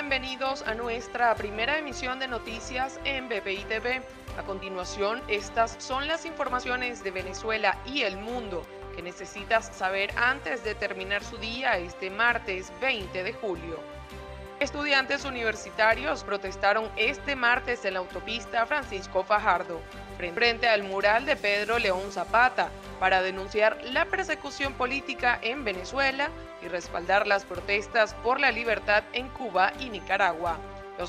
Bienvenidos a nuestra primera emisión de noticias en BPI TV. A continuación, estas son las informaciones de Venezuela y el mundo que necesitas saber antes de terminar su día este martes 20 de julio. Estudiantes universitarios protestaron este martes en la autopista Francisco Fajardo, frente al mural de Pedro León Zapata, para denunciar la persecución política en Venezuela y respaldar las protestas por la libertad en Cuba y Nicaragua.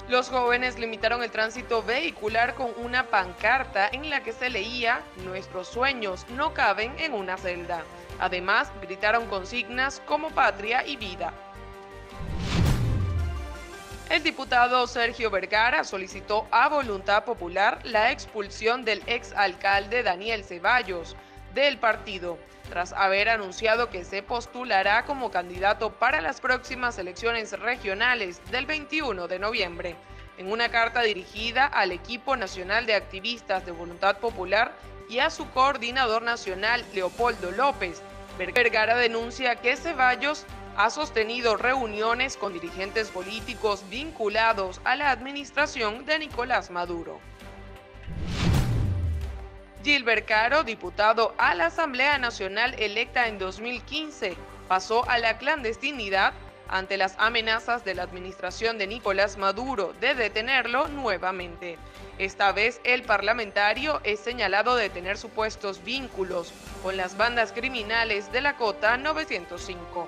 Los, jóvenes limitaron el tránsito vehicular con una pancarta en la que se leía Nuestros sueños no caben en una celda. Además, gritaron consignas como patria y vida. El diputado Sergio Vergara solicitó a voluntad popular la expulsión del exalcalde Daniel Ceballos del partido, tras haber anunciado que se postulará como candidato para las próximas elecciones regionales del 21 de noviembre. En una carta dirigida al equipo nacional de activistas de voluntad popular y a su coordinador nacional, Leopoldo López, Vergara denuncia que Ceballos ha sostenido reuniones con dirigentes políticos vinculados a la administración de Nicolás Maduro. Gilbert Caro, diputado a la Asamblea Nacional electa en 2015, pasó a la clandestinidad ante las amenazas de la administración de Nicolás Maduro de detenerlo nuevamente. Esta vez el parlamentario es señalado de tener supuestos vínculos con las bandas criminales de la Cota 905.